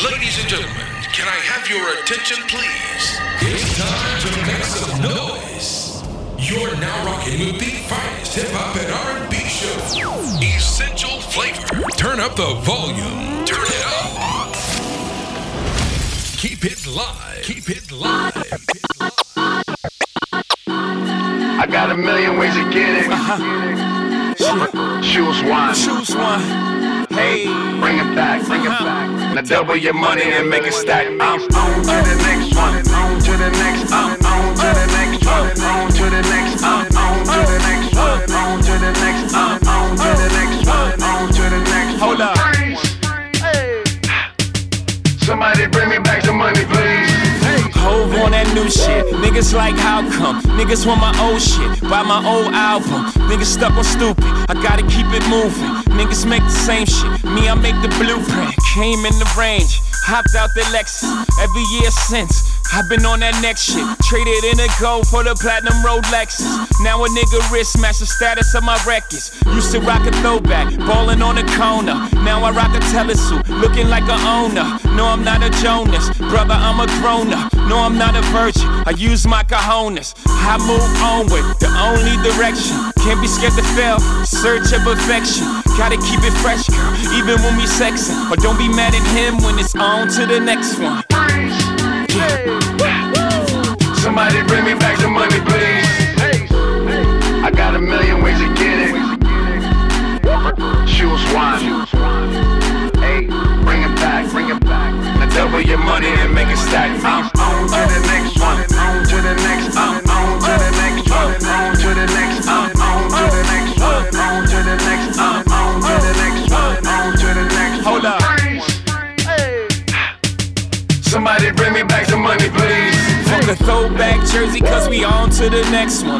Ladies and gentlemen, can I have your attention, please? It's time to make some noise. You're now rocking with the finest hip hop and R&B show, Essential Flavor. Turn up the volume. Turn it up. Keep it live. Keep it live. I got a million ways to get it. Uh-huh. Choose one. Choose one. Hey, Bring it back, bring it back. Uh-huh. Now double your money and make it stack. I'm on to the next one. On to the next. I'm on to the next uh-huh. one. On to the next. I'm on to the next uh-huh. one. On to the next. I'm on to the next one. On to the next. Hold up. New shit. Niggas like how come? Niggas want my old shit. Buy my old album. Niggas stuck on stupid. I gotta keep it moving. Niggas make the same shit. Me, I make the blueprint. Came in the range. Hopped out the Lexus. Every year since. I've been on that next shit. Traded in a gold for the platinum road Lexus. Now a nigga wrist match the status of my records. Used to rock a throwback, ballin' on a corner. Now I rock a telesuit, looking like a owner. No, I'm not a Jonas, brother, I'm a grown up. No, I'm not a virgin. I use my cojones. I move onward, the only direction. Can't be scared to fail, search of perfection. Gotta keep it fresh, even when we sexin'. But don't be mad at him when it's on to the next one. Somebody bring me back the money, please. I got a million ways to get it. Choose one. Bring it back, bring it back. Now double your money and make it stack. I'm on to the next one.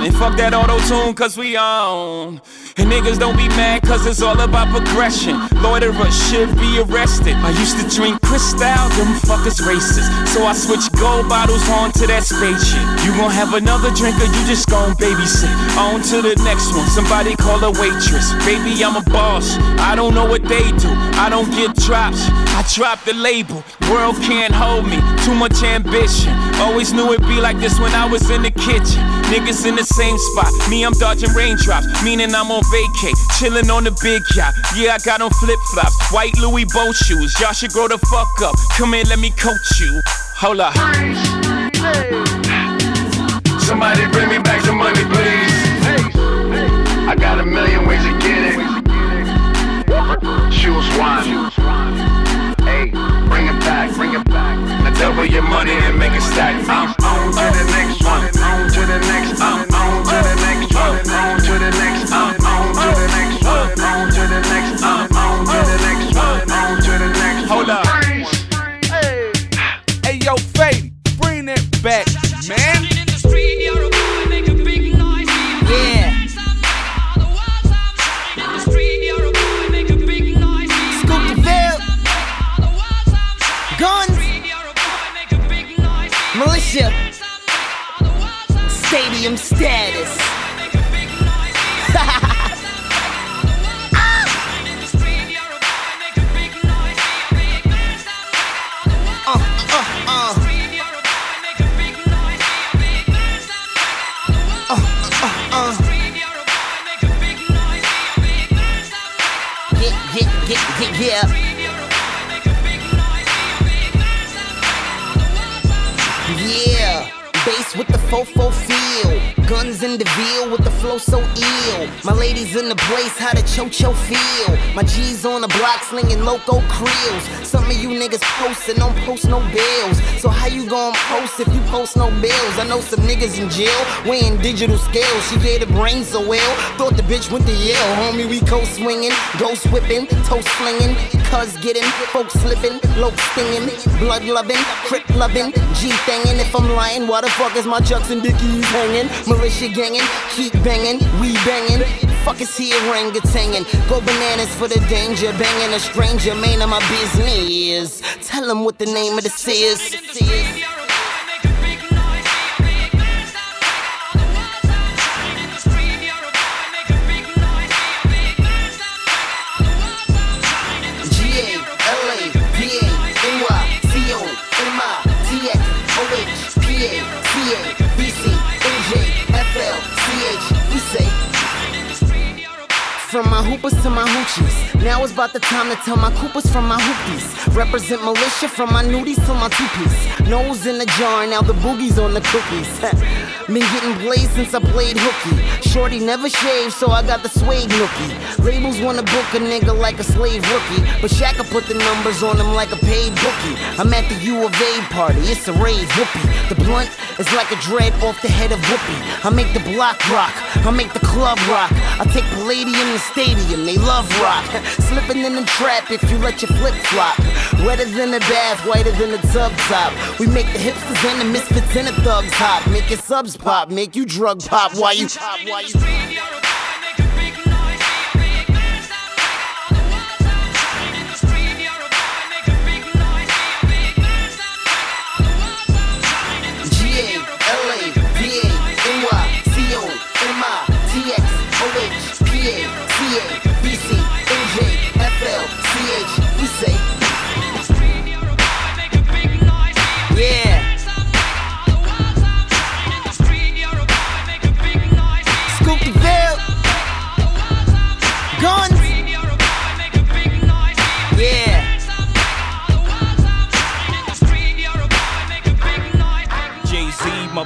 And fuck that auto tune, cause we on. And niggas don't be mad, cause it's all about progression. Loiterers should be arrested. I used to drink Cristal, them fuckers racist. So I switched gold bottles on to that spaceship. You gon' have another drink, or you just gon' babysit. On to the next one, somebody call a waitress. Baby, I'm a boss. I don't know what they do. I don't get drops. I drop the label. World can't hold me. Too much ambition. Always knew it'd be like this when I was in the kitchen. Niggas in the same spot. Me, I'm dodging raindrops. Meaning I'm on vacay. chillin' on the big yacht. Yeah, I got on flip flops. White Louis boat shoes. Y'all should grow the fuck up. Come here, let me coach you. Hold up. Somebody bring me back the money, please. I got a million ways to get it. Choose one. Hey, bring it back, bring it back. Now double your money and make it stack. I'm on to the next Stadium status. Place, how the cho-cho feel. My G's on the block slinging loco krills. Some of you niggas posting, don't post no bills. So how you gon' post if you post no bills? I know some niggas in jail weighing digital scales. She gave the brain so well, thought the bitch went to Yale. Homie, we coast swinging, ghost whipping, toast flinging. Cuz getting, folks slipping, low stinging, blood loving, crip loving, G thangin'. If I'm lying, why the fuck is my chucks and dickies hanging? Militia gangin', keep banging, we banging. Fuck is he orangutangin'? Go bananas for the danger, banging a stranger, man of my business. Tell him what the name of this is. From my hoopers to my hoochies. Now it's about the time to tell my coopers from my hoopies. Represent militia from my nudies to my two piece. Nose in the jar, now the boogie's on the cookies. Been getting blazed since I played hooky. Shorty never shaved, so I got the suede nookie. Labels wanna book a nigga like a slave rookie. But Shaq put the numbers on him like a paid bookie. I'm at the U of A party, it's a rave whoopee. The blunt is like a dread off the head of whoopee. I make the block rock, I make the club rock. I take Palladium to stadium, they love rock. Slipping in the trap if you let your flip flop. Wetter than the bath, whiter than the tub top. We make the hipsters and the misfits and the thugs hop. Make your subs pop, make you drug pop while you pop, while you.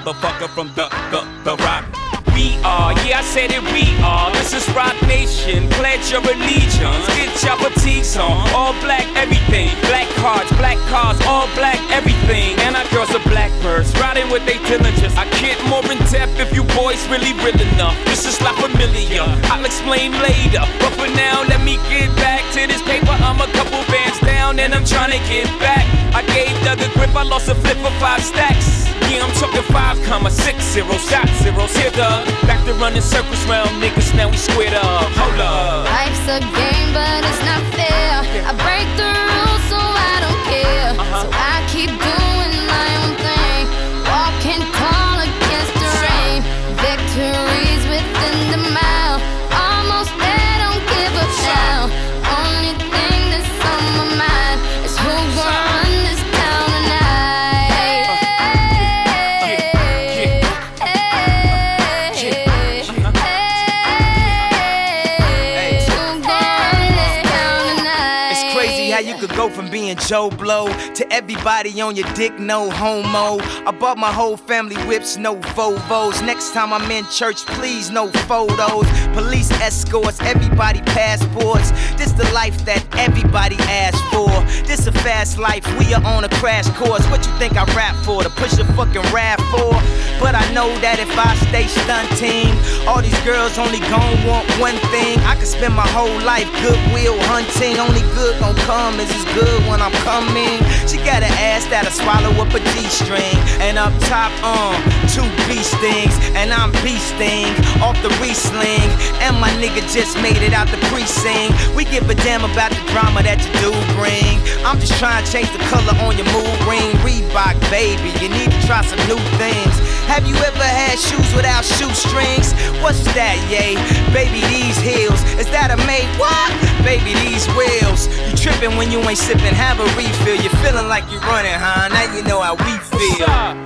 Motherfucker from the, the, the rock. We are, yeah, I said it, we are. This is Roc Nation. Pledge your allegiance. Get your fatigues on. All black, everything. Black cards, black cars, all black, everything. And our girls are blackbirds, riding with their diligence. I get more in depth if you boys really real enough. This is like familiar. I'll explain later. But for now, let me get back to this paper. I'm a couple bands down and I'm trying to get back. I gave Doug a grip, I lost a flip for five stacks. Yeah, I'm talking five comma six zero shot zeros. Here, the back to running circles round niggas. Now we squared up. Hold up. Life's a game, but it's not fair. I break the rules, so I don't care. Uh-huh. So I keep doing from being Joe Blow to everybody on your dick, no homo. I bought my whole family whips, no Volvos. Next time I'm in church, please, no photos. Police escorts, everybody passports. This the life that everybody asks for. This a fast life, we are on a crash course. What you think I rap for? To push a fucking rap for? But I know that if I stay stunting, all these girls only gon' want one thing. I could spend my whole life goodwill hunting. Only good gon' come is as good when I'm coming. She got an ass that'll swallow up a G-string. And up top, um, two beast things. And I'm beasting off the re-sling. And my nigga just made it out the precinct. We give a damn about the drama that you do bring. I'm just trying to change the color on your mood ring. Reebok, baby, you need to try some new things. Have you ever had shoes without shoestrings? What's that, yay? Baby, these heels. Is that a made what? Baby, these wheels. You tripping when you ain't sipping, have a refill. You're feeling like you're running, huh? Now you know how we feel.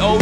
OG at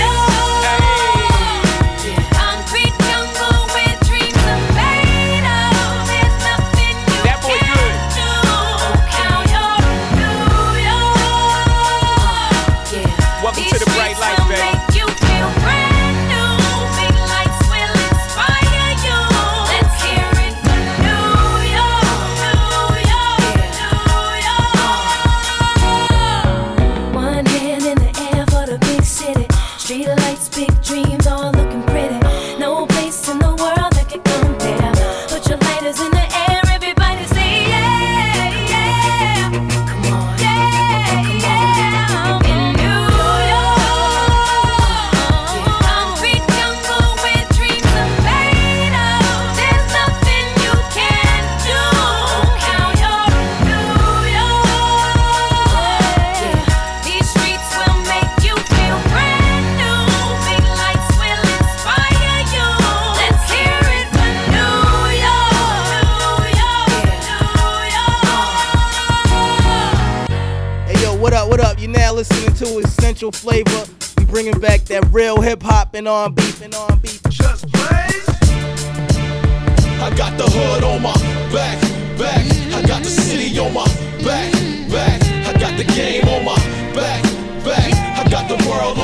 essential flavor. We bringing back that real hip hop and R&B and R&B. Just blaze. I got the hood on my back, back. I got the city on my back, back. I got the game on my back, back. I got the world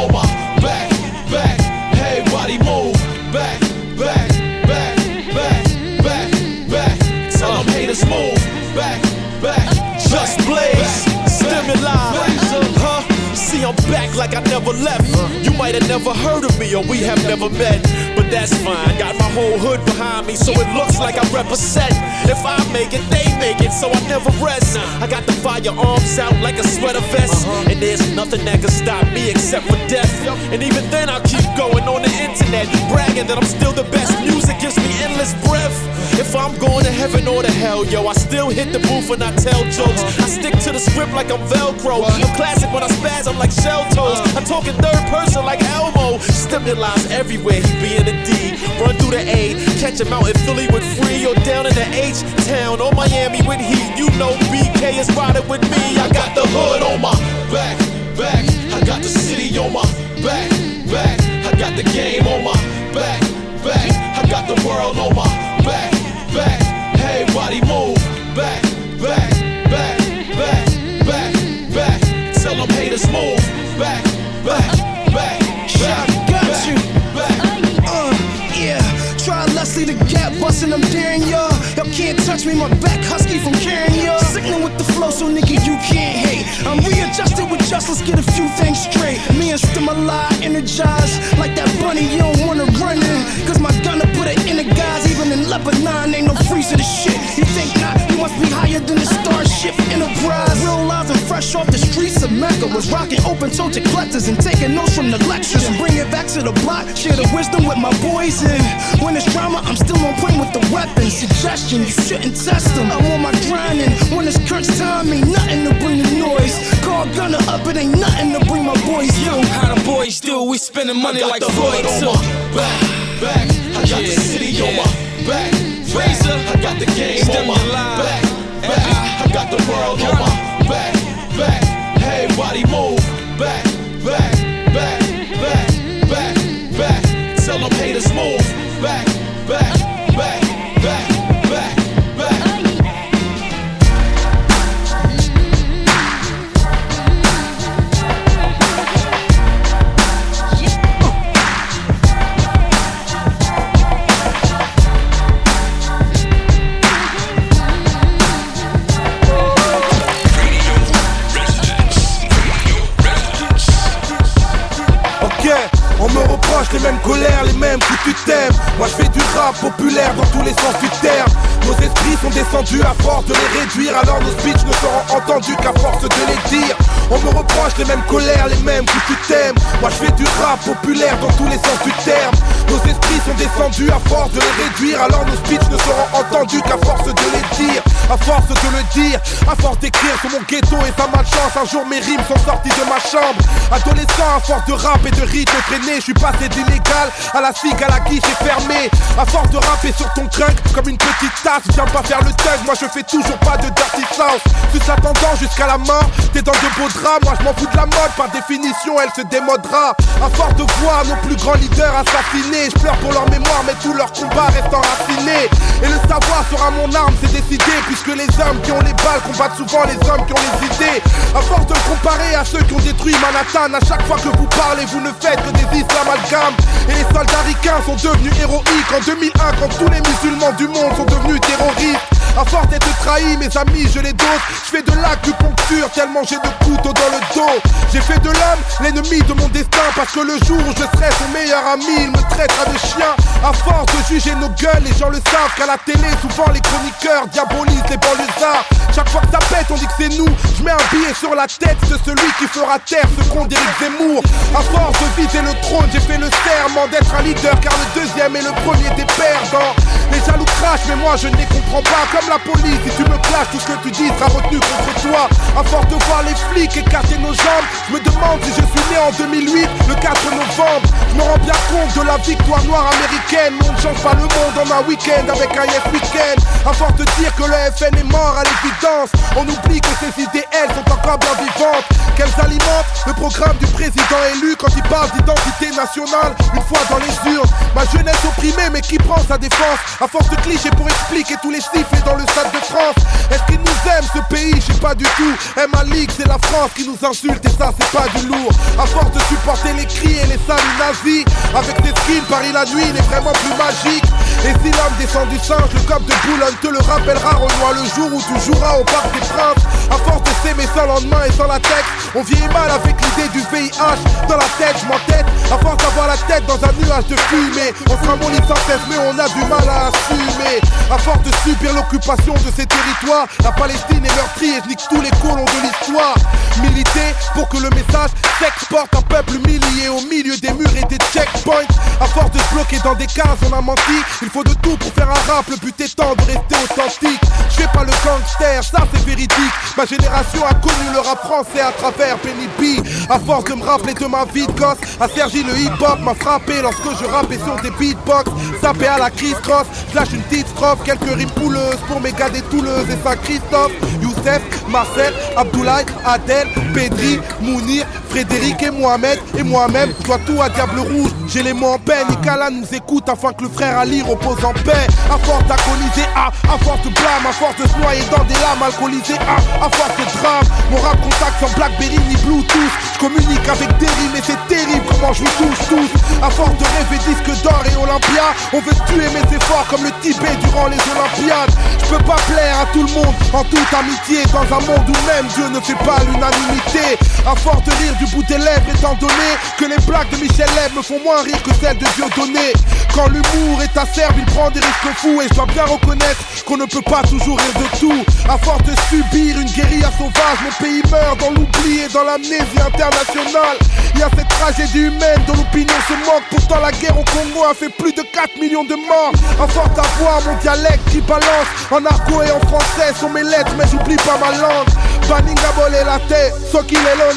I'm back like I never left. You might have never heard of me or we have never met, but that's fine. Got my whole hood behind me, so it looks like I represent. If I make it, they make it, so I never rest. I got the firearms out like a sweater vest, uh-huh. and there's nothing that can stop me except for death. And even then, I'll keep going on the internet, bragging that I'm still the best. Music gives me endless breath. If I'm going to heaven or to hell, yo, I still hit the booth and I tell jokes. Uh-huh. I stick to the script like I'm Velcro. I'm classic when I spaz, I'm like shell toes. Uh. I talk in third person like Elmo. Stimulus everywhere, he be in the D. Run through the A, catch him out in Philly with free or down in the H town or Miami with heat. You know BK is riding with me. I got the hood on my back, back. I got the city on my back, back. I got the game on my back, back. I got the world on my back, back. Hey, body move back, back, back, back, back, back. Tell them haters move can't me, my back husky from y'all. Sickening with the flow, so nigga, you can't hate. I'm readjusted with just, let's get a few things straight. Me and Stimuli energized like that bunny, you don't wanna run in. Cause my gunner put it in the guys, even in Lebanon, ain't no freezer to the shit. You think not, must be higher than the Starship Enterprise. Real live and fresh off the streets of Mecca. Was rocking open toe to collectors and taking notes from the lectures. And bring it back to the block, share the wisdom with my boys. And when it's drama, I'm still on point with the weapons. Suggestion, you shouldn't test them. I'm on my grinding. When it's crunch time, ain't nothing to bring the noise. Call gunner up, it ain't nothing to bring my boys through. How the boys do, we spending money like Floyd too. Back, back, I got yeah, the city yeah. on my back. Fraser, I got the game on my back, back. I got the world on my mes rimes sont sorties de ma chambre. Adolescent à force de rap et de rythme traîné Je suis passé d'illégal à la cigue à la guiche est fermée. À force de rapper sur ton crunk comme une petite tasse Viens pas faire le thug, moi je fais toujours pas de dirty sauce Tu t'attendant jusqu'à la mort, t'es dans de beaux draps Moi je m'en fous de la mode, par définition elle se démodera. À force de voir nos plus grands leaders assassinés Je pleure pour leur mémoire mais tout leur combat reste enraciné. Et le savoir sera mon arme, c'est décidé Puisque les hommes qui ont les balles combattent souvent les hommes qui ont les idées. À force de comparer à ceux qui ont détruit Manhattan À chaque fois que vous parlez vous ne faites que des islamalgames Et les soldats ricains sont devenus héroïques En 2001 quand tous les musulmans du monde sont devenus terroristes à force d'être trahi, mes amis, je les dose. Je fais de l'acupuncture tellement j'ai de couteaux dans le dos. J'ai fait de l'homme l'ennemi de mon destin parce que le jour où je serai son meilleur ami, il me traitera de chien. À force de juger nos gueules, les gens le savent qu'à la télé, souvent les chroniqueurs diabolisent les banlieusards. Chaque fois que ça pète, on dit que c'est nous. Je mets un billet sur la tête de celui qui fera taire ce con d'Éric Zemmour. À force de viser le trône, j'ai fait le serment d'être un leader car le deuxième et le premier des perdants. Les jaloux crachent, mais moi je ne les comprends pas. La police, si tu me clashes, tout ce que tu dis sera retenu contre toi. À force de voir les flics écarter nos jambes, je me demande si je suis né en 2008, le 4 novembre. Je me rends bien compte de la victoire noire américaine. On ne change pas le monde en un week-end avec un yes week-end. À force de dire que le FN est mort à l'évidence, on oublie que ces idées, elles, sont encore bien vivantes. Qu'elles alimentent le programme du président élu quand il parle d'identité nationale une fois dans les urnes. Ma jeunesse opprimée, mais qui prend sa défense à force de clichés pour expliquer tous les sifflets dans le stade de France. Est-ce qu'ils nous aiment ce pays? Je sais pas du tout. Et ma ligue, c'est la France qui nous insulte et ça, c'est pas du lourd. À force de supporter les cris et les saluts nazis, avec tes skills, Paris la nuit, il est vraiment plus magique. Et si l'homme descend du singe, le cop de Boulogne te le rappellera, Renoir, le jour où tu joueras au Parc des Princes. À force de s'aimer sans lendemain et sans la tête, on vieillit mal avec l'idée du VIH dans la tête, je m'entête. À force d'avoir la tête dans un nuage de fumée, on sera mon sans cesse, mais on a du mal à assumer. À force de subir l'occupation de ces territoires, la Palestine est meurtrie et je nique tous les colons de l'histoire. Militer pour que le message s'exporte un peuple humilié au milieu des murs et des checkpoints. À force de se bloquer dans des cases, on a menti. Il faut de tout pour faire un rap, le but étant de rester authentique. Je fais pas le gangster, ça c'est véridique. Ma génération a connu le rap français à travers Penny B. À force de me rappeler de ma vie de gosse, à Sergi le hip-hop m'a frappé lorsque je rappais sur des beatbox. Sapé à la Chris Cross, flash une petite strophe, quelques rimes pouleuses pour mes gars des Touleuses et Saint-Christophe. Youssef, Marcel, Abdoulaye, Adel, Pedri, Mounir, Frédéric et Mohamed. Et moi-même, toi tout à Diable Rouge, j'ai les mots en peine. Nicolas nous écoute afin que le frère Ali repose en paix. À force d'agoniser, à, à force de blâme, à force de se noyer dans des lames alcoolisées, à, à force de drame. Mon rap contact sans Blackberry ni Bluetooth. Je communique avec des rimes et c'est terrible comment je vous touche tous. À force de rêver disque d'or et Olympia, on veut tuer mes efforts comme le Tibet durant les Olympiades. Je peux pas plaire à tout le monde en toute amitié dans un monde où même Dieu ne fait pas l'unanimité. À force de rire du bout des lèvres, étant donné que les blagues de Michel Lèvres me font moins rire que celles de Dieudonné. Quand l'humour est acerbe, il prend des risques fous et je dois bien reconnaître qu'on ne peut pas toujours rire de tout. À force de subir une guérilla sauvage, mon pays meurt dans l'oubli et dans l'amnésie internationale. Il y a cette tragédie humaine dont l'opinion se moque. Pourtant, la guerre au Congo a fait plus de 4 millions de morts. À force d'avoir mon dialecte qui balance en argot et en français sont mes lettres, mais j'oublie pas ma langue. Baninga bolé la tête, qu'il est là,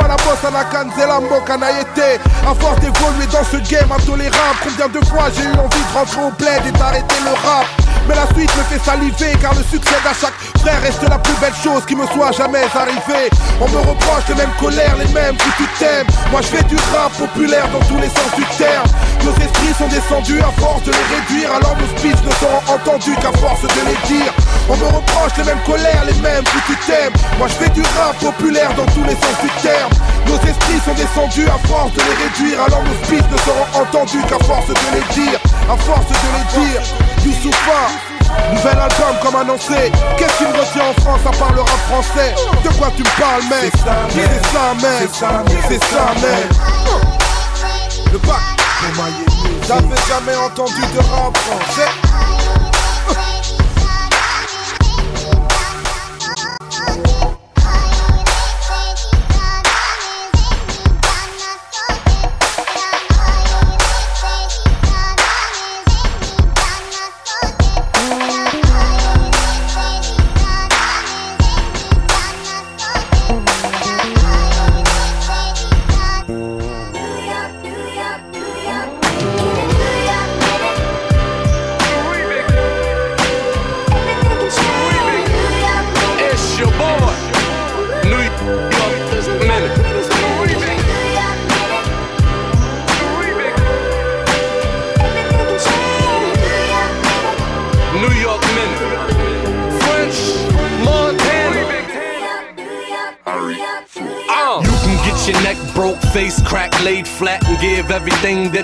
la bosse à la canzela, moka naïté. À force d'évoluer dans ce game intolérable, combien de fois j'ai eu envie de rentrer au bled et d'arrêter le rap? Mais la suite me fait saliver car le succès à chaque frère reste la plus belle chose qui me soit jamais arrivée. On me reproche les mêmes colères, les mêmes que tu t'aimes. Moi je fais du rap populaire dans tous les sens du terme. Nos esprits sont descendus à force de les réduire, alors nos speeches ne seront entendus qu'à force de les dire. On me reproche les mêmes colères, les mêmes que tu t'aimes. Moi je fais du rap populaire dans tous les sens du terme. Nos esprits sont descendus à force de les réduire, alors nos speeches ne seront entendus qu'à force de les dire. À force de les dire, Youssoufa. Nouvel album comme annoncé. Qu'est-ce qui me retient en France à part le rap français? De quoi tu me parles mec? C'est ça mec. C'est ça mec? Le bac. J'avais jamais entendu de rap français.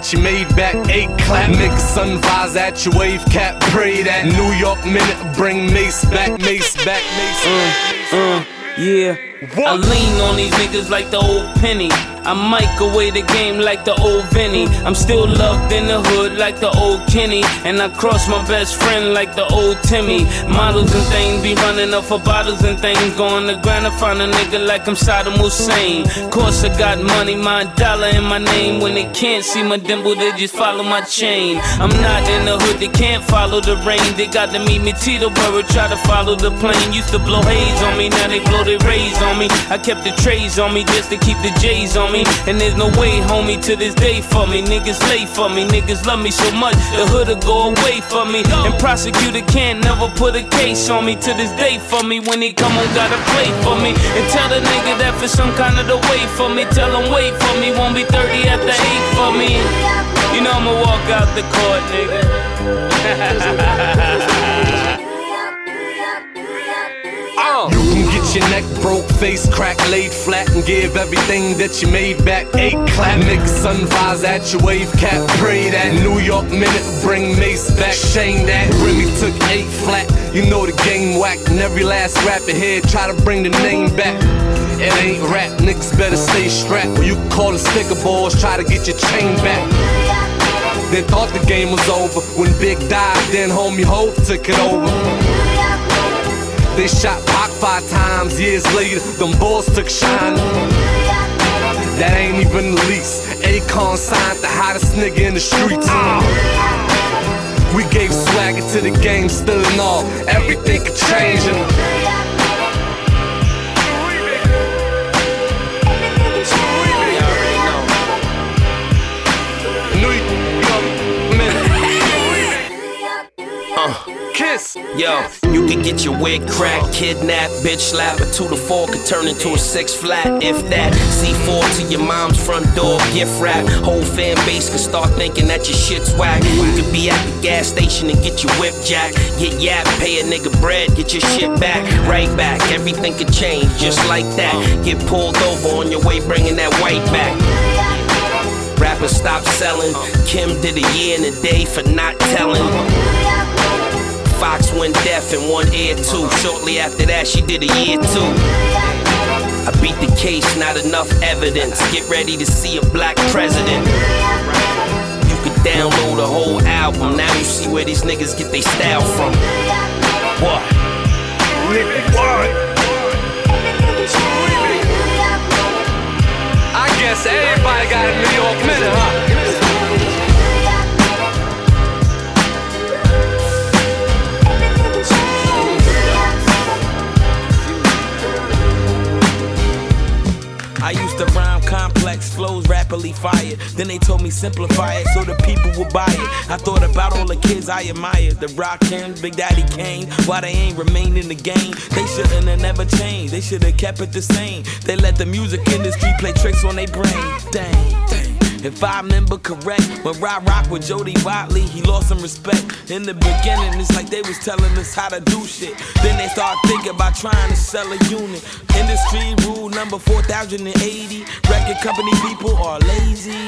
that you made back eight clap. Make a sunrise at your wave cap, pray that New York Minute bring Mace back, Mace back, Mace back. Uh, yeah. What? I lean on these niggas like the old penny. I mic away the game like the old Vinny. I'm still loved in the hood like the old Kenny. And I cross my best friend like the old Timmy. Models and things be running up for bottles and things. Going to grind to find a nigga like I'm Saddam Hussein. Course I got money, my dollar in my name. When they can't see my dimple, they just follow my chain. I'm not in the hood, they can't follow the rain. They got to meet me Tito Teterboro, try to follow the plane. Used to blow haze on me, now they blow their rays on me. I kept the trays on me just to keep the J's on me. And there's no way, homie, to this day for me. Niggas late for me, niggas love me so much, the hood'll go away for me. And prosecutor can't never put a case on me to this day for me. When he come on, gotta play for me. And tell the nigga that for some kind of the way for me. Tell him wait for me, won't be 30 after 8 for me. You know I'ma walk out the court, nigga. your neck broke, face cracked, laid flat, and give everything that you made back eight clap. Make sunrise at your wave cap, pray that New York minute bring Mace back. Shame that Remy took eight flat. You know the game whack, and every last rapper here try to bring the name back. It ain't rap, niggas better stay strapped. Or you call the sticker balls, try to get your chain back. They thought the game was over when Big died, then homie Hope took it over. They shot Pac five times. Years later, them boys took shine. That ain't even the least. Akon signed the hottest nigga in the streets. We gave swagger to the game, still and all. Everything could change. Kiss. Yo, you could get your wig cracked, kidnapped, bitch slap. A two to four could turn into a six flat, if that. C4 to your mom's front door, gift wrap. Whole fan base could start thinking that your shit's whack. You could be at the gas station and get your whip jack. Get yap, pay a nigga bread, get your shit back. Right back, everything could change just like that. Get pulled over on your way, bringing that white back. Rappers stop selling. Kim did a year and a day for not telling. Fox went deaf in one ear too. Shortly after that, she did a year too. I beat the case, not enough evidence. Get ready to see a black president. You could download a whole album. Now you see where these niggas get their style from. What? What? I guess everybody got a New York minute, huh? Used rhyme complex flows rapidly fired. Then they told me simplify it so the people would buy it. I thought about all the kids I admired. The Rock Rockin', Big Daddy Kane. Why they ain't remained in the game? They shouldn't have never changed. They should have kept it the same. They let the music industry play tricks on their brain. Dang, dang. If I remember correct, when Rock Rock with Jody Watley, he lost some respect. In the beginning, it's like they was telling us how to do shit. Then they start thinking about trying to sell a unit. Industry rule number 4080. Record company people are lazy.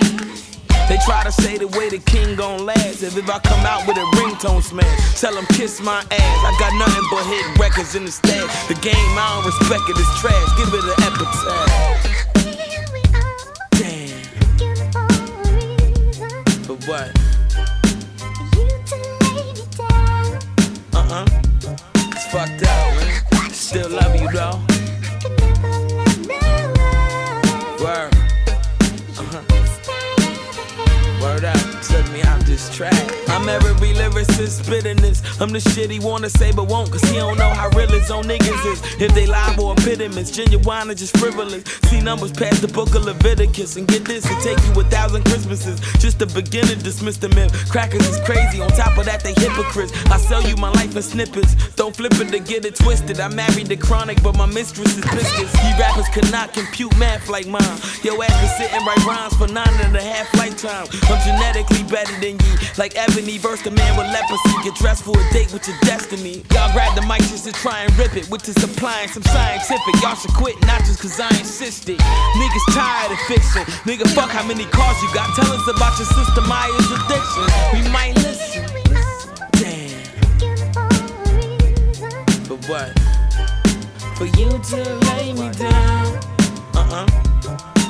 They try to say the way the king gon' last. If, if I come out with a ringtone smash, tell them kiss my ass. I got nothing but hit records in the stash. The game, I don't respect it's trash. Give it an epitaph. What? Uh huh. It's fucked up, man. Still love you though. Word. Uh huh. Word up. Took me out this track. I'm every lyricist spitting this. I'm the shit he wanna say but won't, cause he don't know how real his own niggas is. If they lie or impediments, genuine or just frivolous. See numbers past the book of Leviticus. And get this, it take you a thousand Christmases. Just to begin dismiss the myth. Crackers is crazy, on top of that, they hypocrites. I sell you my life in snippets. Don't flip it to get it twisted. I married the chronic, but my mistress is biscuits. You rappers could not compute math like mine. Yo ass been sitting right rhymes for nine and a half lifetime. I'm genetically better than you, like Ebony verse the man with leprosy. Get dressed for a date with your destiny. Y'all grab the mic just to try and rip it, with this applying some scientific. Y'all should quit, not just cause I insisted. Niggas tired of fixing. Nigga, fuck how many cars you got. Tell us about your sister Maya's addiction. We might listen. Damn. For what? For you to lay me down. Uh uh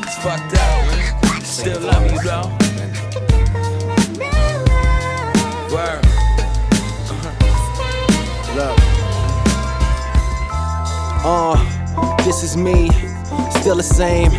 It's fucked up. Still love you though. Word. Look. Uh, this is me, still the same.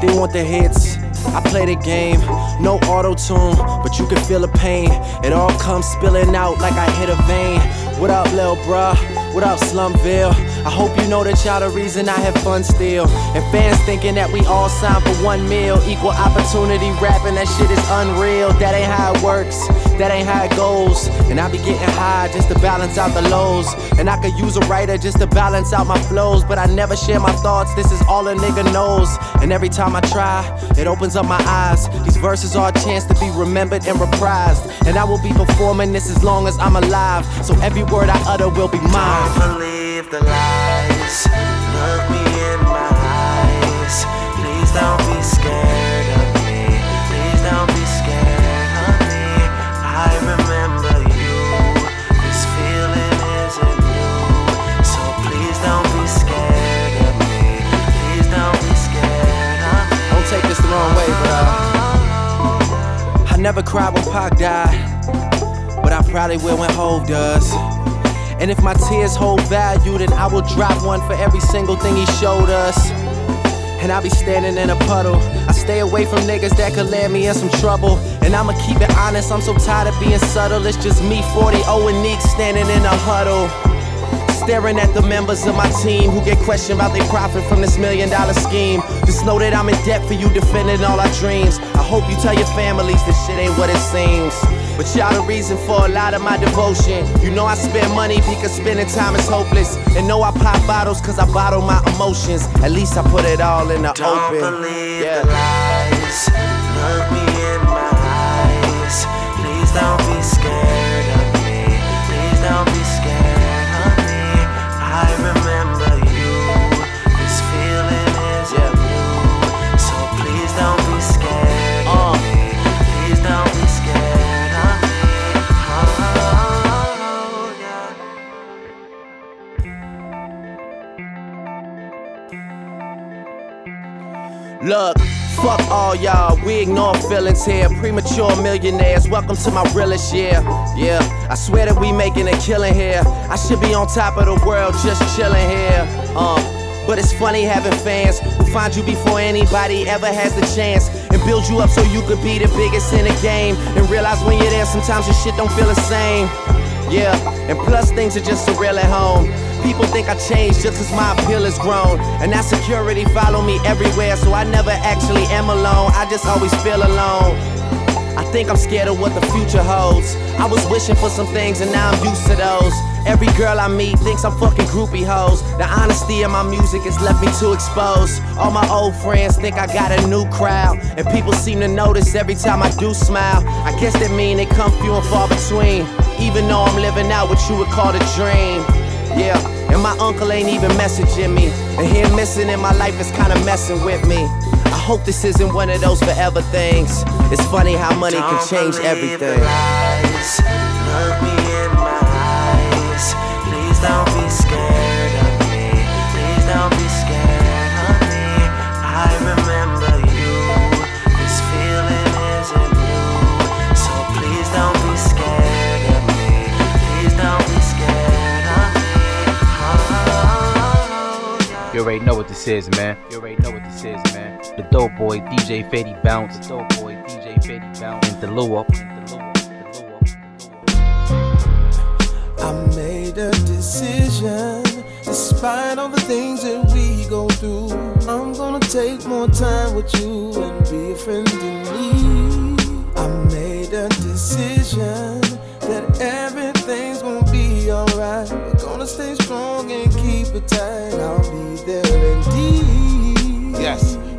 They want the hits. I play the game, no auto tune, but you can feel the pain. It all comes spilling out like I hit a vein. What up, lil' bruh? What up, Slumville? I hope you know that y'all the reason I have fun still. And fans thinking that we all signed for one meal. Equal opportunity rapping, that shit is unreal. That ain't how it works, that ain't how it goes. And I be getting high just to balance out the lows. And I could use a writer just to balance out my flows. But I never share my thoughts, this is all a nigga knows. And every time I try, it opens up my eyes. These verses are a chance to be remembered and reprised. And I will be performing this as long as I'm alive. So every word I utter will be mine. The lies. Look me in my eyes. Please don't be scared of me. Please don't be scared of me. I remember you. This feeling isn't new. So please don't be scared of me. Please don't be scared of me. Don't take this the wrong way, but uh, I never cried when Pac died, but I probably will when Hov does. And if my tears hold value, then I will drop one for every single thing he showed us. And I'll be standing in a puddle. I stay away from niggas that could land me in some trouble. And I'ma keep it honest, I'm so tired of being subtle. It's just me, 40 0 and Neek standing in a huddle. Staring at the members of my team who get questioned about their profit from this million dollar scheme. Just know that I'm in debt for you defending all our dreams. I hope you tell your families this shit ain't what it seems. But y'all the reason for a lot of my devotion. You know I spend money because spending time is hopeless. And know I pop bottles cause I bottle my emotions. At least I put it all in the Don't open. believe the lies. Look me Look, fuck all y'all, we ignore feelings here. Premature millionaires, welcome to my realest year. Yeah, I swear that we making a killing here. I should be on top of the world, just chilling here. Um, but it's funny having fans who find you before anybody ever has the chance and build you up so you could be the biggest in the game. And realize when you're there, sometimes your shit don't feel the same. Yeah, and plus things are just surreal at home. People think I changed just cause my appeal has grown. And that security follow me everywhere, so I never actually am alone. I just always feel alone. I think I'm scared of what the future holds. I was wishing for some things and now I'm used to those. Every girl I meet thinks I'm fucking groupie hoes. The honesty in my music has left me too exposed. All my old friends think I got a new crowd. And people seem to notice every time I do smile. I guess that mean they come few and far between. Even though I'm living out what you would call a dream. Yeah, and my uncle ain't even messaging me. And him missing in my life is kinda messing with me. I hope this isn't one of those forever things. It's funny how money can Don't change believe everything. Look me in my eyes. Please don't be scared know what this is, man. You already know what this is, man. The dope boy, DJ Fady Bounce. The dope boy, DJ Fady Bounce. And the Lua. I made a decision, despite all the things that we go through. I'm gonna take more time with you and be a friend to me. I made a decision that everything's gonna be alright. We're gonna stay strong and keep it tight. I'll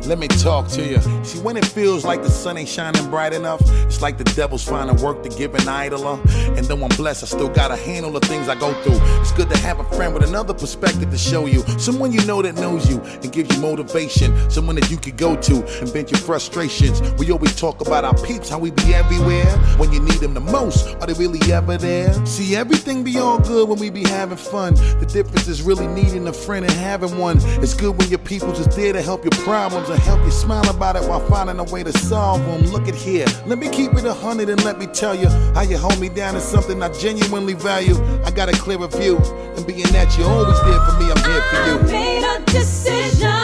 let me talk to you. See, when it feels like the sun ain't shining bright enough, it's like the devil's finding work to give an idler. And though I'm blessed, I still gotta handle the things I go through. It's good to have a friend with another perspective to show you. Someone you know that knows you and gives you motivation. Someone that you could go to and vent your frustrations. We always talk about our peeps, how we be everywhere. When you need them the most, are they really ever there? See, everything be all good when we be having fun. The difference is really needing a friend and having one. It's good when your people just there to help your problems help you smile about it while finding a way to solve them. Look at here, let me keep it a hundred and let me tell you how you hold me down is something I genuinely value. I got a clearer view, and being that you're always there for me, I'm here for you. I made a decision,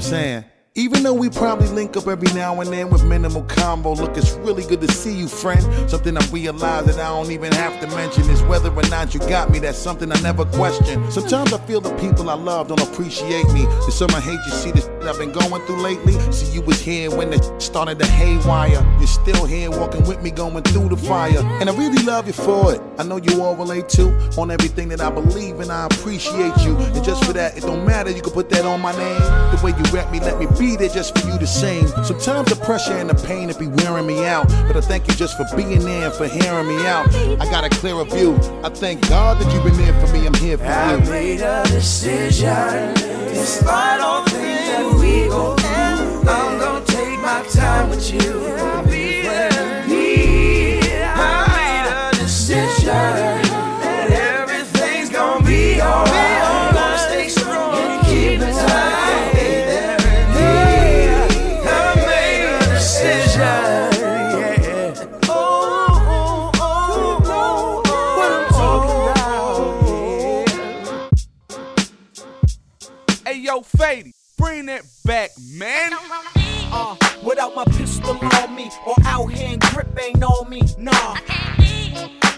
I'm saying. Even though we probably link up every now and then with minimal combo, look, it's really good to see you, friend. Something I realize that I don't even have to mention is whether or not you got me. That's something I never question. Sometimes I feel the people I love don't appreciate me. There's some I hate you see shit I've been going through lately. See, you was here when the started to haywire. You're still here walking with me, going through the fire. And I really love you for it. I know you all relate to on everything that I believe and I appreciate you. And just for that, it don't matter. You can put that on my name. The way you rap me, let me be there just for you to sing. Sometimes the pressure and the pain it be wearing me out. But I thank you just for being there and for hearing me out. I got a clearer view. I thank God that you've been there for me. I'm here for I you. made a decision, despite all the things that we go through. I'm gonna take my time with you. and be there. I made a decision bring that back, man. Uh, without my pistol on me or out hand grip ain't on me, nah.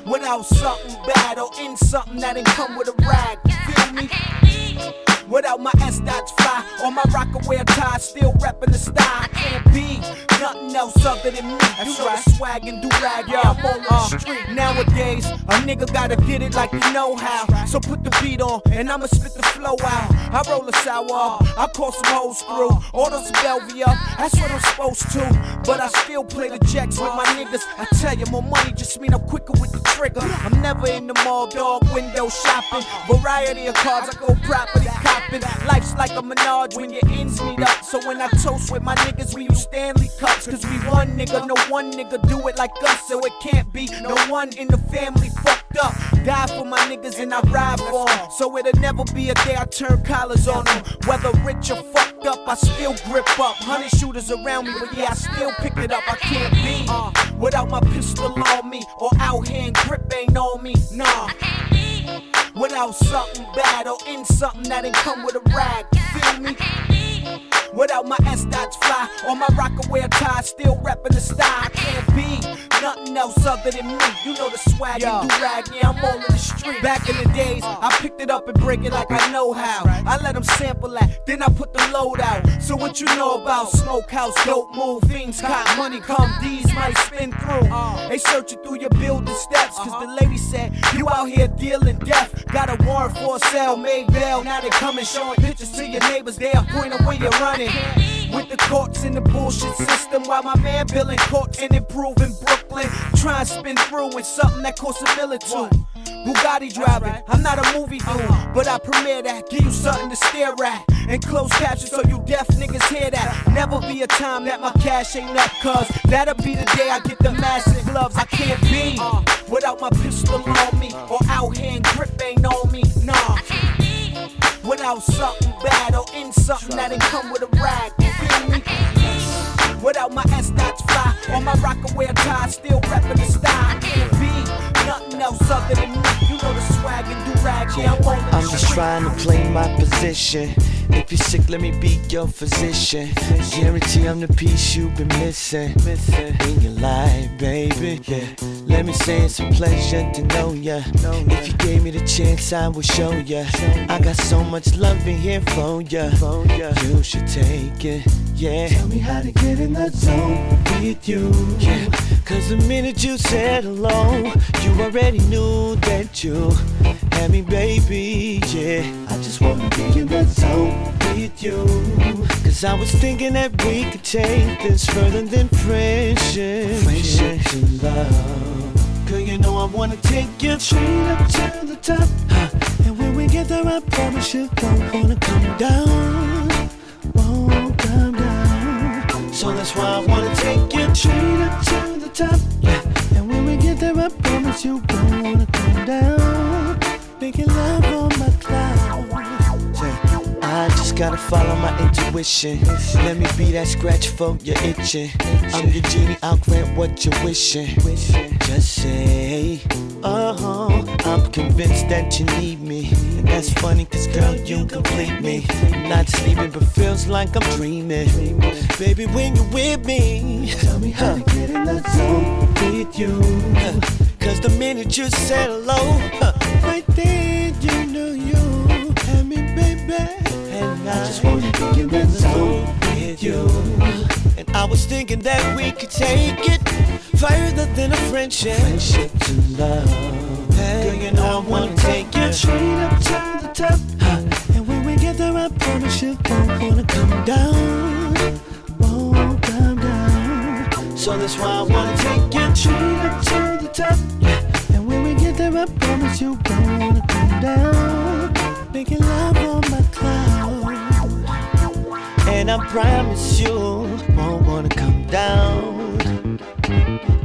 Without something bad or in something that ain't come with a rag, feel me? Without my S dots fly or my rockaway tie, still reppin' the style. I can't be nothing else other than me. you know the swag and do rag, yeah, I'm on the uh, street. Nowadays, a nigga gotta get it like you know how. So put the beat on and I'ma spit the flow out. I roll a sour I call some hoes through. Order some Belvy up, that's what I'm supposed to. But I still play the jacks with my niggas. I tell you, more money just mean I'm quicker with the trigger. I'm never in the mall, dog, window shopping. Variety of cars, I go property copping. Life's like a menage when your ends meet up. So when I toast with my niggas, we use Stanley cups. Cause we one nigga, no one nigga do it like us. So it can't be no one in the family fucked up. Die for my niggas and I ride for 'em. So it'll never be a day I turn collars on them. Whether rich or fucked up, I still grip up. Hundred shooters around me, but yeah, I still pick it up. I can't be uh, without my pistol on me or out hand grip ain't on me. Nah. Without something bad or in something that ain't come with a rag, feel me? Without my S dots fly or my rockaway tie, still reppin' the style. I can't be nothing else other than me. You know the swag and do rag, yeah, I'm all in the street. Back in the days, I picked it up and break it like I know how. I let them sample that, then I put the load out. So what you know about smokehouse, dope move, things cop money come, these might spin through. Uh. They searching through your building steps, cause the uh-huh. lady said, You out here dealing death. Got a warrant for a sale, made bail. Now they coming showing pictures to your neighbors, they are pointing where you're running. With the courts and the bullshit system, while my man billing courts and improving Brooklyn. Try and spin through with something that costs a million. Bugatti driving, I'm not a movie dude, but I premiere that, give you something to stare at. And closed caption so you deaf niggas hear that. Never be a time that my cash ain't up, cuz that'll be the day I get the massive gloves. I can't be uh, without my pistol on me or out hand grip ain't on me. Nah. Without something bad or in something that ain't come with a rag. You feel me? Without my S dots fly or my rockaway tie, still reppin' the style. Else other than me. You know the swag and do rag. Yeah, I'm rolling I'm just trying to play my position. If you're sick, let me be your physician. Guarantee I'm the piece you've been missing in your life, baby. Yeah, let me say it's a pleasure to know ya. If you gave me the chance, I would show ya. I got so much love in here for ya. You should take it. Yeah. Tell me how to get in the zone with you. Yeah. Cause the minute you said hello, you already knew that you had me, baby. Yeah. I just wanna be in that zone with you. Cause I was thinking that we could take this further than friendship. Friendship to love. Girl, you know I wanna take you straight up to the top. Huh. And when we get there, I promise you don't wanna come down. So that's why I wanna take you straight up to the top. Yeah. And when we get there, I promise you don't wanna come down. Making love on my cloud. Gotta follow my intuition. Let me be that scratch for your itching. I'm your genie, I'll grant what you're wishing. Just say, oh, I'm convinced that you need me. And that's funny, cause girl, you complete me. Not sleeping, but feels like I'm dreaming. Baby, when you're with me, tell me how to get in that zone with you. Cause the minute you said hello, right there, you knew you had me, baby. And I just wanna be in that zone with you. And I was thinking that we could take it further than a friendship. Friendship to love. Hey, Girl, you know I wanna take you straight up to the top. Huh. And when we get there, I promise you won't wanna come down. Won't come down. So that's why I wanna take you straight up to the top. And when we get there, I promise you won't wanna come down. Making love on my cloud. And I promise you won't wanna come down.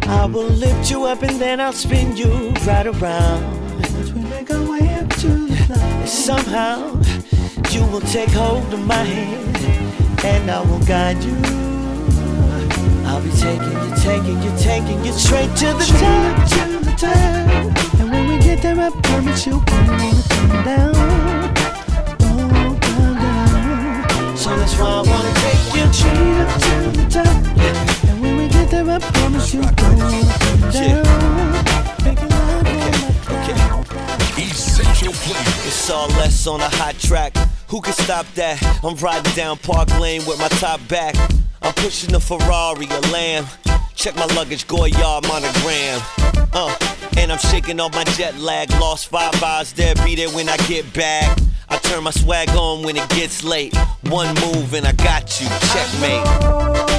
I will lift you up and then I'll spin you right around. As we make our way up to the clouds. Somehow you will take hold of my hand and I will guide you. I'll be taking you, taking you, taking you straight to the top, to the top. And when we get there, I promise you won't wanna come down. So that's why I wanna take you straight up to the top. And when we get there, I promise you wanna come down. Making love on my Essential flavor. It's all less on a hot track. Who can stop that? I'm riding down Park Lane with my top back. I'm pushing a Ferrari, a Lamb. Check my luggage, Goyard monogram. Uh, and I'm shaking off my jet lag. Lost five hours there, be there when I get back. I turn my swag on when it gets late. One move and I got you. Checkmate.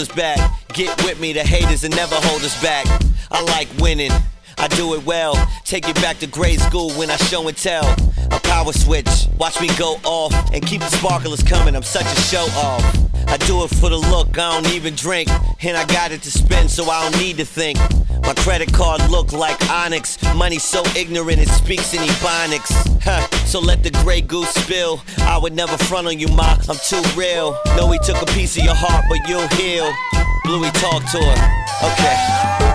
Shoulders back. Get with me, the haters and never hold us back. I like winning. I do it well. Take it back to grade school when I show and tell. A power switch, watch me go off and keep the sparklers coming. I'm such a show off. I do it for the look, I don't even drink. And I got it to spend, so I don't need to think. My credit card look like Onyx. Money so ignorant it speaks in ebonics. Huh, so let the gray goose spill. I would never front on you, ma. I'm too real. Know he took a piece of your heart, but you'll heal. Bluey talk to her. Okay.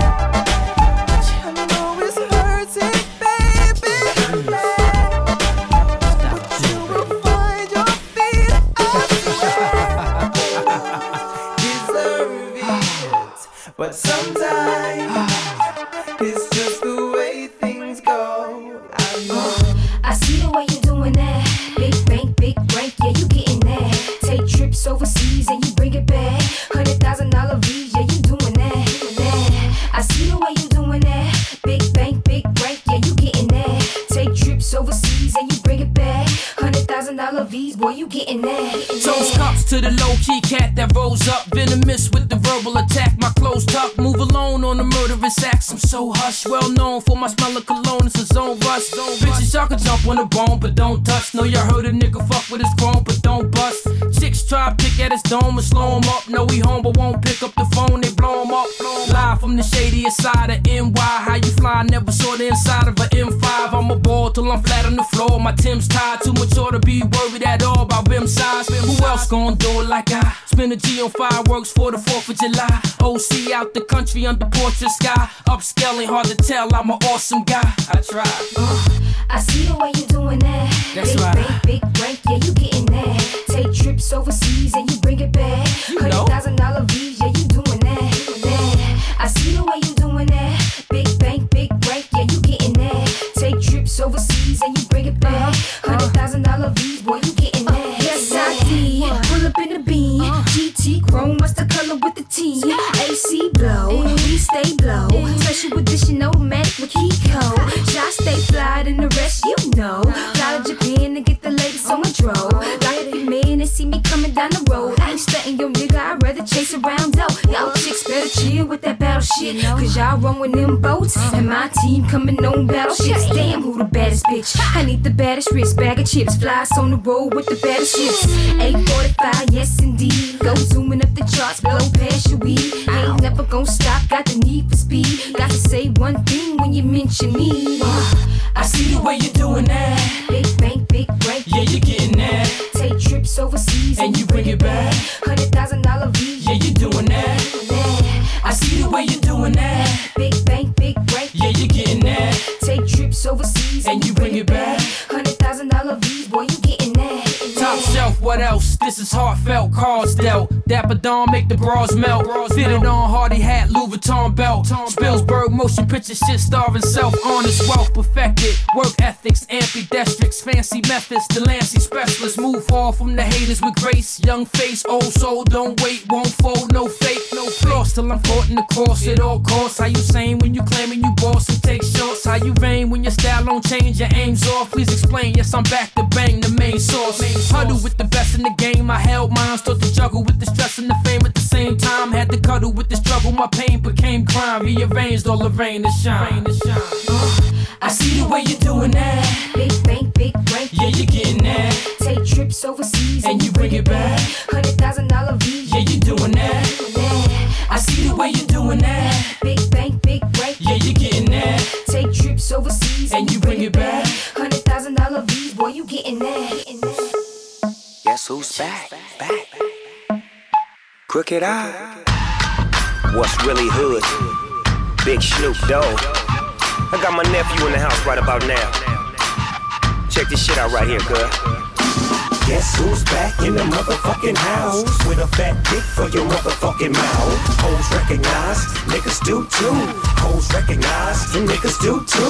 Heard a nigga fuck with his chrome, but don't bust. Chicks try pick at his dome and slow him up. No, he home, but won't pick up the phone. They blow him up. Live from the shadiest side of NY. How you fly? Never saw the inside of an M5. I'm a ball till I'm flat on the floor. My Tim's tied, too mature to be worried at all about rim size. Who else gon' do it like I? G on fireworks for the 4th of July. OC out the country under portrait sky. Upscaling, hard to tell, I'm an awesome guy. I try. Uh, I see the way you're doing that. That's big right. bank, big break, yeah, you getting that. Take trips overseas and you bring it back. Thousand dollar V's, my team coming on battleships. Damn, who the baddest bitch? I need the baddest wrist, bag of chips. Flies on the road with the baddest ships. 845, yes indeed. Go zooming up the charts, blow past your weed. Ain't never gonna stop, got the need for speed. Got to say one thing when you mention me. Bras melt. Fitted on Hardy hat, Louis Vuitton belt. Spielberg motion picture shit starving self. Honest wealth perfected. Work ethics, ambidextrous, fancy methods. Delancey specialist. Move far from the haters with grace. Young face, old soul, don't wait, won't fold. No floss till I'm fought in the cross at all costs. How you saying when you claiming you boss and take shots? How you vain when your style don't change, your aim's off? Please explain. Yes, I'm back to bang the main source. Huddle with the best in the game. I held mine, start to juggle with the stress and the fame at the same time. Had to cuddle with the struggle. My pain became crime. Rearranged all the rain to shine. Uh, I see the way you're doing that. Crooked I. What's really hood? Big Snoop Dogg. I got my nephew in the house right about now. Check this shit out right here, girl. Guess who's back in the motherfucking house with a fat dick for your motherfucking mouth? Hoes recognize, niggas do too. Hoes recognize, niggas do too.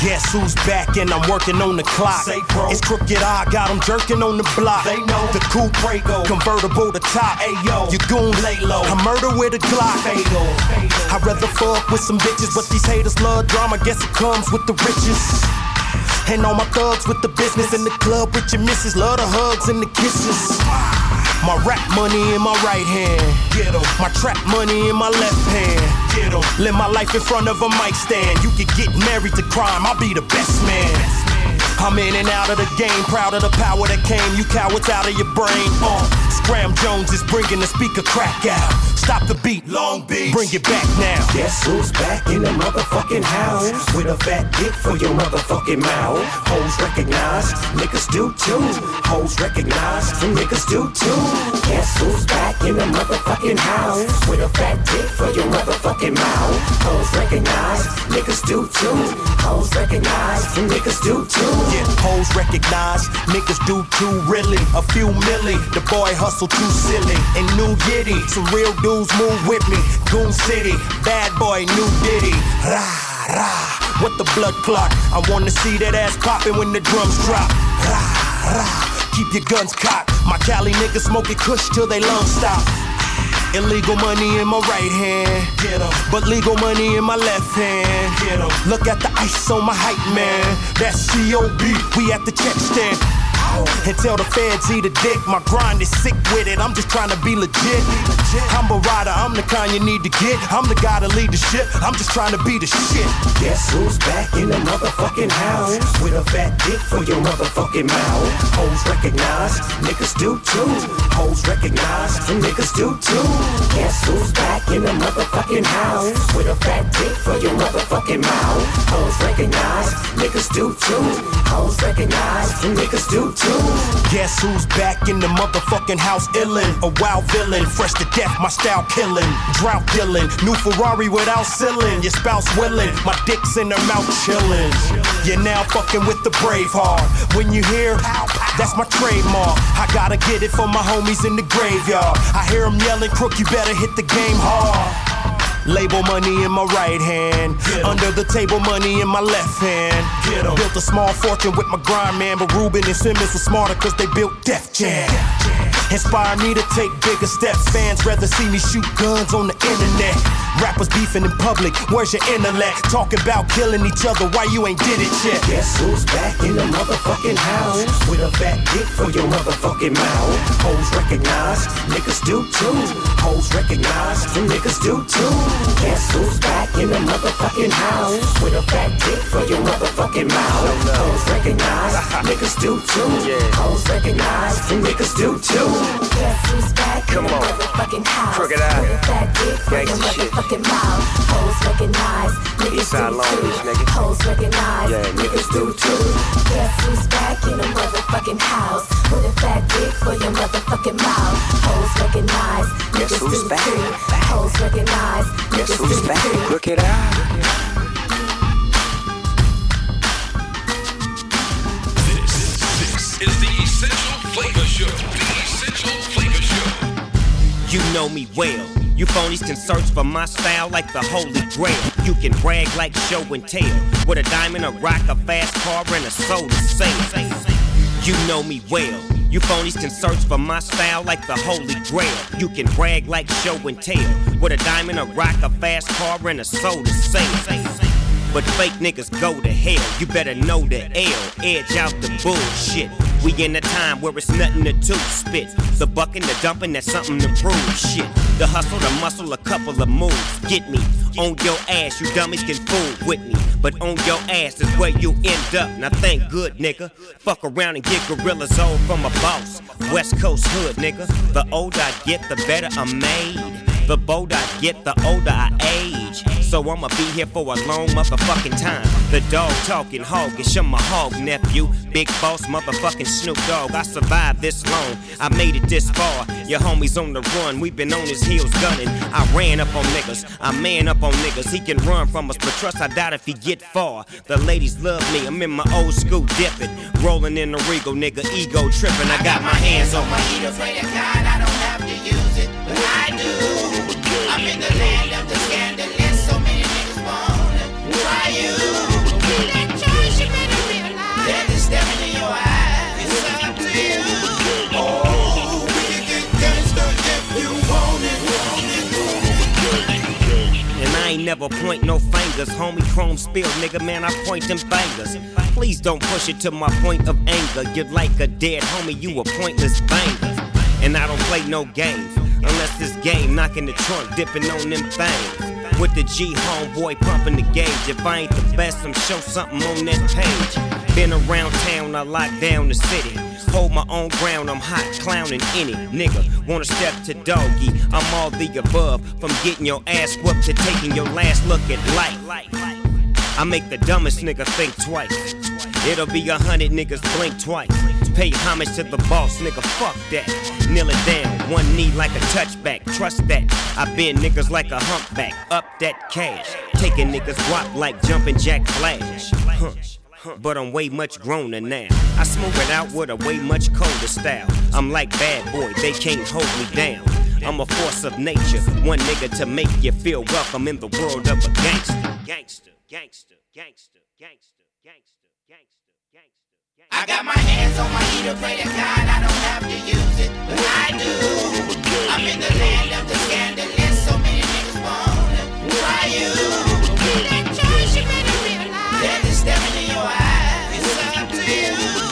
Guess who's back and I'm working on the clock. Say, bro. It's Crooked I, got 'em jerking on the block. They know. the coupe Prego, convertible to top. Hey yo, you goon lay low. I murder with a Glock. Fatal. I'd rather fuck with some bitches, but these haters love drama. Guess it comes with the riches. And all my thugs with the business in the club with your missus. Love the hugs and the kisses. My rap money in my right hand. Get 'em. My trap money in my left hand. Get 'em. Live my life in front of a mic stand. You could get married to crime. I'll be the best man. I'm in and out of the game, proud of the power that came. You cowards out of your brain. Uh, Scram Jones is bringing the speaker crack out. Stop the beat, Long Beach. Bring it back now. Guess who's back in the motherfucking house with a fat dick for your motherfucking mouth? Hoes recognize, niggas do too. Hoes recognize, niggas do too. Guess who's back in the motherfucking house with a fat dick for your motherfucking mouth? Hoes recognize, niggas do too. Hoes recognize, niggas do too. Yeah, hoes recognize, niggas do too, really. A few milli, the boy hustle too silly. And new yitty, some real dudes move with me. Goon City, bad boy, new ditty. Rah, rah, what the blood clot? I wanna see that ass popping when the drums drop. Rah, rah, keep your guns cocked. My Cali niggas smoking kush till they lungs stop. Illegal money in my right hand, get 'em. But legal money in my left hand, get 'em. Look at the ice on my hype man, that's COB. We at the check stand. And tell the feds eat a dick. My grind is sick with it. I'm just trying to be legit. I'm a rider. I'm the kind you need to get. I'm the guy to lead the ship. I'm just trying to be the shit. Guess who's back in the motherfucking house with a fat dick for your motherfucking mouth? Hoes recognize, niggas do too. Hoes recognize, niggas do too. Guess who's back in the motherfucking house with a fat dick for your motherfucking mouth? Hoes recognize, niggas do too. Hoes recognize, niggas do too. Guess who's back in the motherfucking house illin'? A wild villain, fresh to death, my style killing. Drought dealing, new Ferrari without ceiling. Your spouse willing, my dick's in her mouth chillin'. You're now fucking with the brave heart. When you hear, that's my trademark. I gotta get it for my homies in the graveyard. I hear them yelling, crook, you better hit the game hard. Label money in my right hand. Under the table money in my left hand. Built a small fortune with my grind, man. But Rubin and Simmons were smarter cause they built Def Jam. Inspire me to take bigger steps. Fans rather see me shoot guns on the internet. Rappers beefing in public, where's your intellect? Talking about killing each other, why you ain't did it yet? Guess who's back in the motherfucking house with a fat dick for your motherfucking mouth? Hoes recognize, niggas do too. Hoes recognize, niggas do too. Guess who's back in the motherfucking house with a fat dick for your motherfucking mouth? Hoes recognize, niggas do too. Hoes recognize, niggas do too. Guess who's back Come in the on. motherfucking house Crooked I. with a fat dick for your Gangsta shit. motherfucking mouth. Hoes recognize, niggas Eastside do Long too. Beach, nigga. Hoes recognize, Yeah, niggas do too. Guess who's back in the motherfucking house with a fat dick for your motherfucking mouth. Hoes recognize, Guess niggas who's do back? too. Hoes recognize, Guess niggas who's do back? too. Crooked I. This is the Essential Flavor Show. You know me well. You phonies can search for my style like the holy grail. You can brag like show and tell. With a diamond, a rock, a fast car, and a soul to sell. You know me well. You phonies can search for my style like the holy grail. You can brag like show and tell. With a diamond, a rock, a fast car, and a soul to sell. But fake niggas go to hell. You better know the L. Edge out the bullshit. We in a time where it's nothing to do. Spit the bucking, the dumping, that's something to prove. Shit. The hustle, the muscle, a couple of moves. Get me on your ass. You dummies can fool with me. But on your ass is where you end up. Now thank good, nigga. Fuck around and get gorillas old from a boss. West Coast hood, nigga. The older I get, the better I'm made. The bolder I get, the older I age. So I'ma be here for a long motherfucking time. The dog talking hoggish, I'm a hog nephew. Big boss, motherfucking Snoop Dogg. I survived this long, I made it this far. Your homies on the run, we been on his heels gunning. I ran up on niggas, I man up on niggas. He can run from us, but trust I doubt if he get far. The ladies love me, I'm in my old school dipping. Rolling in the regal, nigga, ego tripping. I got my hands on my Either pray to God, I don't have to use it, but I do. I'm in the land of the so many niggas. That your. Oh. And I ain't never point no fingers. Homie chrome spill, nigga, man, I point them fingers. Please don't push it to my point of anger. You're like a dead homie, you a pointless banger. And I don't play no games. Unless this game knocking the trunk, dipping on them things. With the G homeboy pumping the gauge. If I ain't the best, I'm show something on that page. Been around town, I lock down the city. Hold my own ground, I'm hot clowning any nigga. Wanna step to doggy? I'm all the above. From getting your ass whooped to taking your last look at life. I make the dumbest nigga think twice. It'll be a hundred niggas blink twice. Pay homage to the boss, nigga, fuck that. Kneel it down, one knee like a touchback, trust that. I been niggas like a humpback, up that cash. Taking niggas guap like jumping Jack Flash. Huh. But I'm way much growner now. I smoke it out with a way much colder style. I'm like bad boy, they can't hold me down. I'm a force of nature, one nigga to make you feel welcome in the world of a gangster, gangster, gangster, gangster, gangster. I got my hands on my heater, pray to God I don't have to use it, but I do. I'm in the land of the scandalous, so many niggas wanna try you. That choice you better realize. There's a staring in your eyes. It's up to you.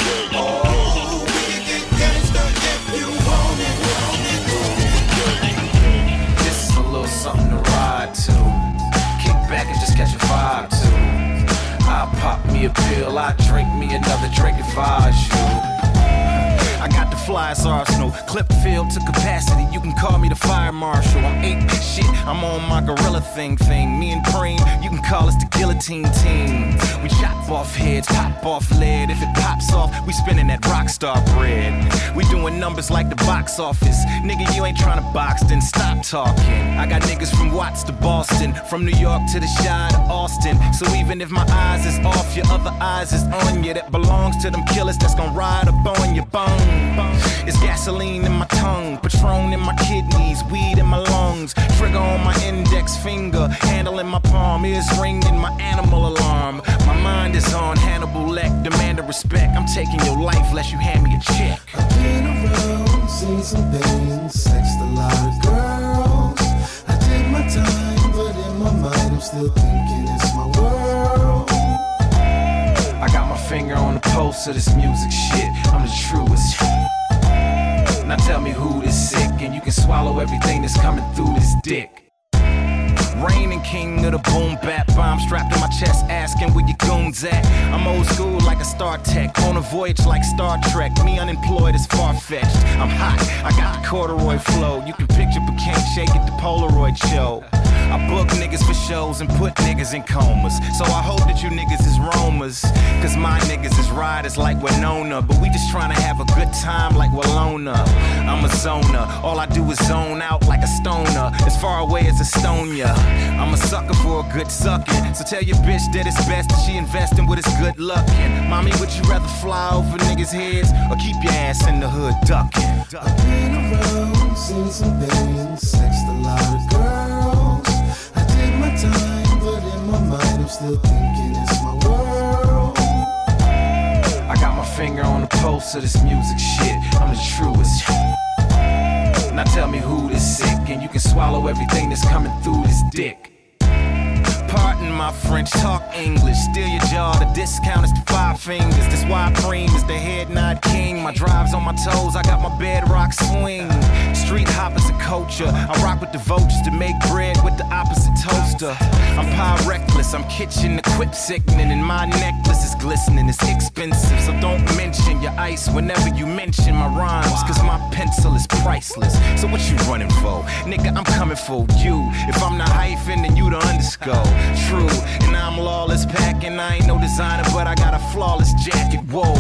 A pill, I drink me another drink if I you. I got the flyest arsenal, clip filled to capacity. You can call me the fire marshal. I'm eight shit, I'm on my gorilla thing thing. Me and Preem, you can call us the guillotine team. We chop off heads, pop off lead. If it pops off, we spinning that rock star bread. We doing numbers like the box office. Nigga, you ain't trying to box, then stop talking. I got niggas from Watts to Boston, from New York to the Chi to Austin. So even if my eyes is off, your other eyes is on you. That belongs to them killers that's gonna ride up on your bone. It's gasoline in my tongue, Patron in my kidneys, weed in my lungs, trigger on my index finger, handle in my palm, ears ringing my animal alarm. My mind is on Hannibal Leck, demanding respect. I'm taking your life unless you hand me a check. I've Been around, seen some things, sexed a lot of girls. I did my time, but in my mind, I'm still thinking it's finger on the pulse of this music shit. I'm the truest. Now tell me who this sick, and you can swallow everything that's coming through this dick. Reigning king of the boom bap bomb strapped to my chest, asking where your goons at. I'm old school like a StarTAC, on a voyage like Star Trek. Me unemployed is far fetched. I'm hot, I got the corduroy flow. You can picture but can't shake it, the Polaroid show. I book niggas for shows and put niggas in comas. So I hope that you niggas is roamers. Cause my niggas is riders like Winona. But we just trying to have a good time like Walona. I'm a zoner, all I do is zone out like a stoner. As far away as Estonia. I'm a sucker for a good sucking. So tell your bitch that it's best that she investing with his good luckin'. Mommy, would you rather fly over niggas' heads or keep your ass in the hood ducking? Been around, lot of. Still thinking it's my world. I got my finger on the pulse of this music shit. I'm the truest. Now tell me who this sick, and you can swallow everything that's coming through this dick. Pardon my French, talk English. Steal your jaw, the discount is to five fingers. That's why Preem is the head nod king. My drive's on my toes, I got my bedrock swing. Street hoppers a culture. I rock with the vultures to make bread with the opposite toaster. I'm pie reckless, I'm kitchen equip sickening, and my necklace is glistening. It's expensive, so don't mention your ice whenever you mention my rhymes, cause my pencil is priceless. So what you running for? Nigga, I'm coming for you. If I'm the hyphen, then you the underscore. True, and I'm lawless packing. I ain't no designer, but I got a flawless jacket. Whoa,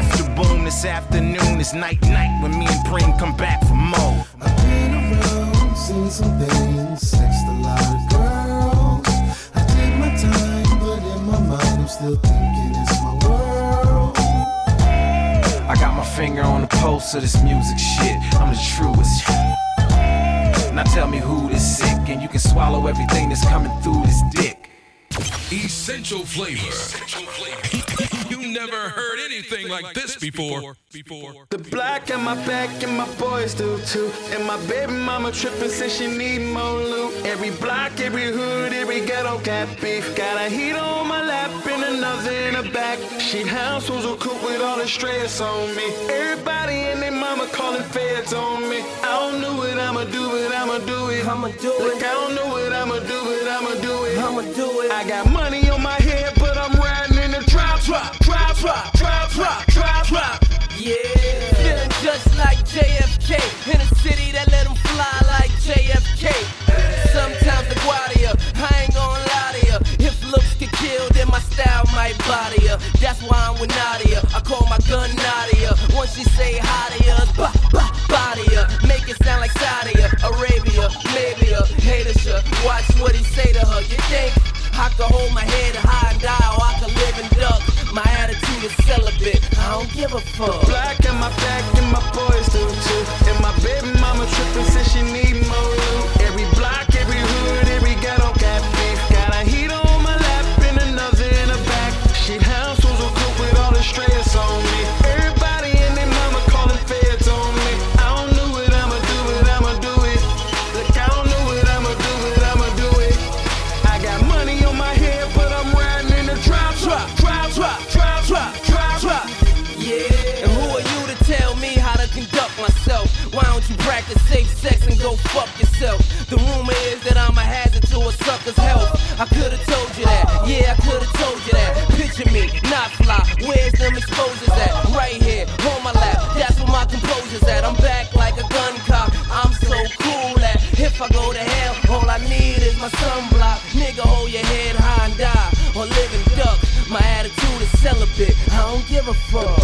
after boom this afternoon, it's night night when me and Preem come back for more. I've been around, seen some things, sexed a lot of girls. I did my time, but in my mind, I'm still thinking it's finger on the pulse of this music shit. I'm the truest. Now tell me who this sick, and you can swallow everything that's coming through this dick. Essential flavor. You never heard anything like this before. Before. The black in my back and my boys do too. And my baby mama trippin' says she need more loot. Every block, every hood, every ghetto got beef. Got a heater on my lap and another in the back. She house was a coop with all the stress on me. Everybody and their mama calling feds on me. I don't know what I'ma do, but I'ma do it. I'ma do it. Look, I don't know what I'ma do, but I'ma do it. I'ma do it. I got money on my head, but I'm riding in the trap, trap, drop, trap, drop, trap, trap, trap. Yeah. Feeling just like JFK in a city that let him fly like JFK. Sometimes LaGuardia, I ain't gonna lie to ya. If looks could kill, then my style might body ya. That's why I'm with Nadia. I call my gun Nadia. Once she say hi to watch what he say to her. You think? I could hold my head high and die, or I could live and duck. My attitude is celibate. I don't give a fuck. Black in my back and my boys I don't